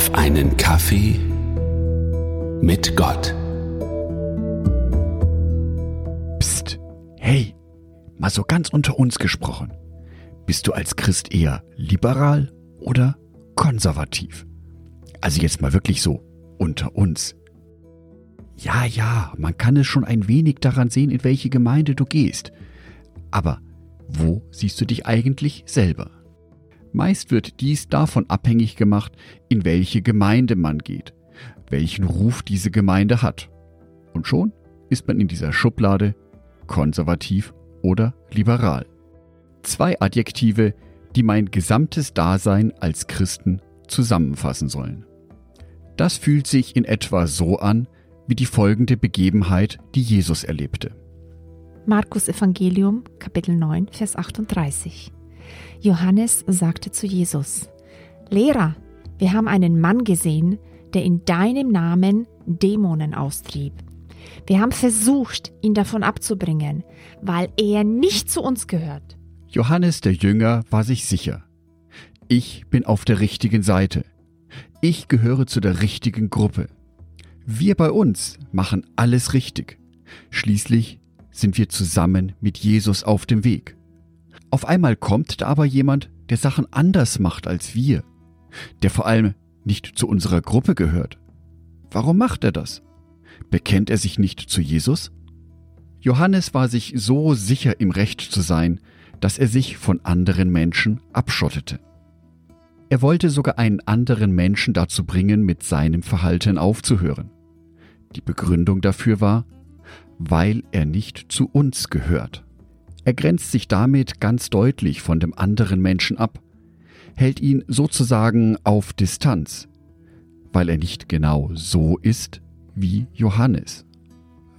auf einen Kaffee mit Gott. Psst, hey, mal so ganz unter uns gesprochen. Bist du als Christ eher liberal oder konservativ? Also jetzt mal wirklich so unter uns. Ja, ja, man kann es schon ein wenig daran sehen, in welche Gemeinde du gehst. Aber wo siehst du dich eigentlich selber? Meist wird dies davon abhängig gemacht, in welche Gemeinde man geht, welchen Ruf diese Gemeinde hat. Und schon ist man in dieser Schublade konservativ oder liberal. Zwei Adjektive, die mein gesamtes Dasein als Christen zusammenfassen sollen. Das fühlt sich in etwa so an wie die folgende Begebenheit, die Jesus erlebte. Markus Evangelium, Kapitel 9, Vers 38. Johannes sagte zu Jesus, Lehrer, wir haben einen Mann gesehen, der in deinem Namen Dämonen austrieb. Wir haben versucht, ihn davon abzubringen, weil er nicht zu uns gehört. Johannes der Jünger war sich sicher. Ich bin auf der richtigen Seite. Ich gehöre zu der richtigen Gruppe. Wir bei uns machen alles richtig. Schließlich sind wir zusammen mit Jesus auf dem Weg. Auf einmal kommt da aber jemand, der Sachen anders macht als wir, der vor allem nicht zu unserer Gruppe gehört. Warum macht er das? Bekennt er sich nicht zu Jesus? Johannes war sich so sicher im Recht zu sein, dass er sich von anderen Menschen abschottete. Er wollte sogar einen anderen Menschen dazu bringen, mit seinem Verhalten aufzuhören. Die Begründung dafür war, weil er nicht zu uns gehört. Er grenzt sich damit ganz deutlich von dem anderen Menschen ab, hält ihn sozusagen auf Distanz, weil er nicht genau so ist wie Johannes,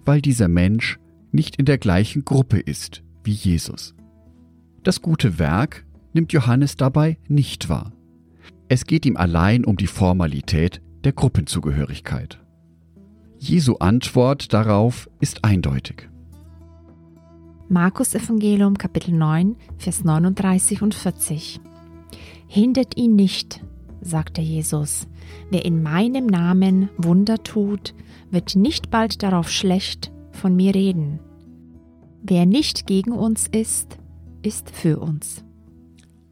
weil dieser Mensch nicht in der gleichen Gruppe ist wie Jesus. Das gute Werk nimmt Johannes dabei nicht wahr. Es geht ihm allein um die Formalität der Gruppenzugehörigkeit. Jesu Antwort darauf ist eindeutig. Markus Evangelium Kapitel 9, Vers 39 und 40. Hindert ihn nicht, sagte Jesus. Wer in meinem Namen Wunder tut, wird nicht bald darauf schlecht von mir reden. Wer nicht gegen uns ist, ist für uns.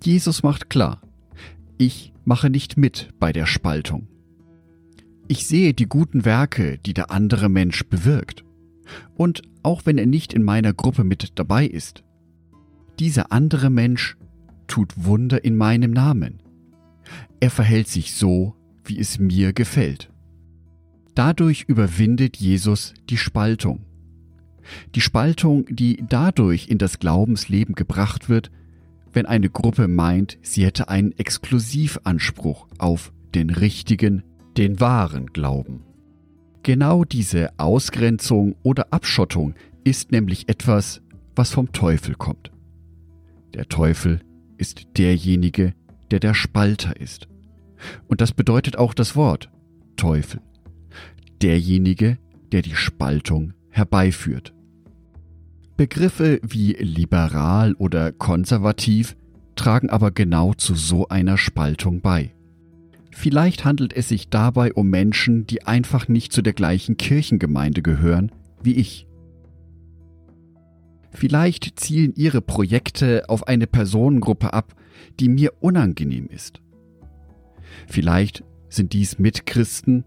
Jesus macht klar, ich mache nicht mit bei der Spaltung. Ich sehe die guten Werke, die der andere Mensch bewirkt. Und auch wenn er nicht in meiner Gruppe mit dabei ist, dieser andere Mensch tut Wunder in meinem Namen. Er verhält sich so, wie es mir gefällt. Dadurch überwindet Jesus die Spaltung. Die Spaltung, die dadurch in das Glaubensleben gebracht wird, wenn eine Gruppe meint, sie hätte einen Exklusivanspruch auf den richtigen, den wahren Glauben. Genau diese Ausgrenzung oder Abschottung ist nämlich etwas, was vom Teufel kommt. Der Teufel ist derjenige, der der Spalter ist. Und das bedeutet auch das Wort Teufel. Derjenige, der die Spaltung herbeiführt. Begriffe wie liberal oder konservativ tragen aber genau zu so einer Spaltung bei. Vielleicht handelt es sich dabei um Menschen, die einfach nicht zu der gleichen Kirchengemeinde gehören wie ich. Vielleicht zielen ihre Projekte auf eine Personengruppe ab, die mir unangenehm ist. Vielleicht sind dies Mitchristen,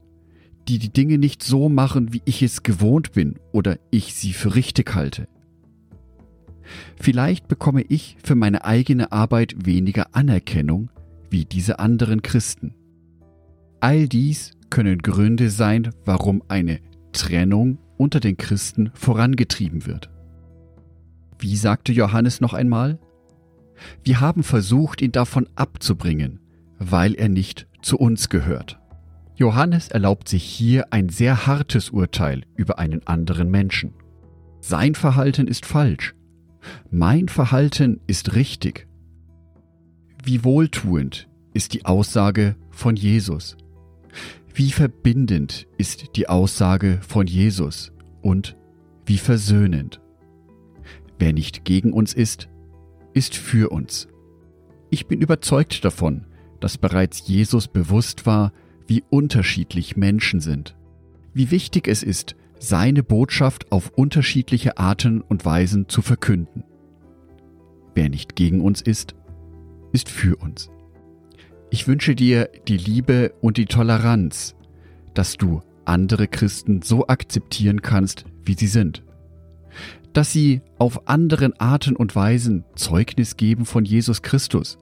die die Dinge nicht so machen, wie ich es gewohnt bin oder ich sie für richtig halte. Vielleicht bekomme ich für meine eigene Arbeit weniger Anerkennung wie diese anderen Christen. All dies können Gründe sein, warum eine Trennung unter den Christen vorangetrieben wird. Wie sagte Johannes noch einmal? Wir haben versucht, ihn davon abzubringen, weil er nicht zu uns gehört. Johannes erlaubt sich hier ein sehr hartes Urteil über einen anderen Menschen. Sein Verhalten ist falsch. Mein Verhalten ist richtig. Wie wohltuend ist die Aussage von Jesus. Wie verbindend ist die Aussage von Jesus und wie versöhnend. Wer nicht gegen uns ist, ist für uns. Ich bin überzeugt davon, dass bereits Jesus bewusst war, wie unterschiedlich Menschen sind. Wie wichtig es ist, seine Botschaft auf unterschiedliche Arten und Weisen zu verkünden. Wer nicht gegen uns ist, ist für uns. Ich wünsche dir die Liebe und die Toleranz, dass du andere Christen so akzeptieren kannst, wie sie sind. Dass sie auf anderen Arten und Weisen Zeugnis geben von Jesus Christus.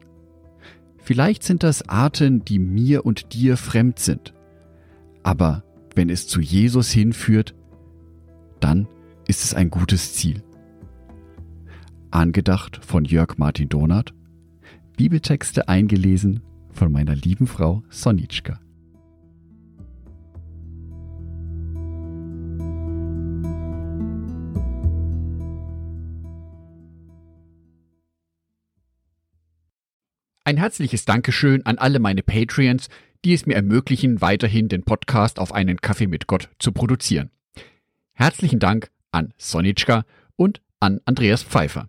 Vielleicht sind das Arten, die mir und dir fremd sind. Aber wenn es zu Jesus hinführt, dann ist es ein gutes Ziel. Angedacht von Jörg Martin Donath, Bibeltexte eingelesen von meiner lieben Frau Sonitschka. Ein herzliches Dankeschön an alle meine Patreons, die es mir ermöglichen, weiterhin den Podcast auf einen Kaffee mit Gott zu produzieren. Herzlichen Dank an Sonitschka und an Andreas Pfeiffer.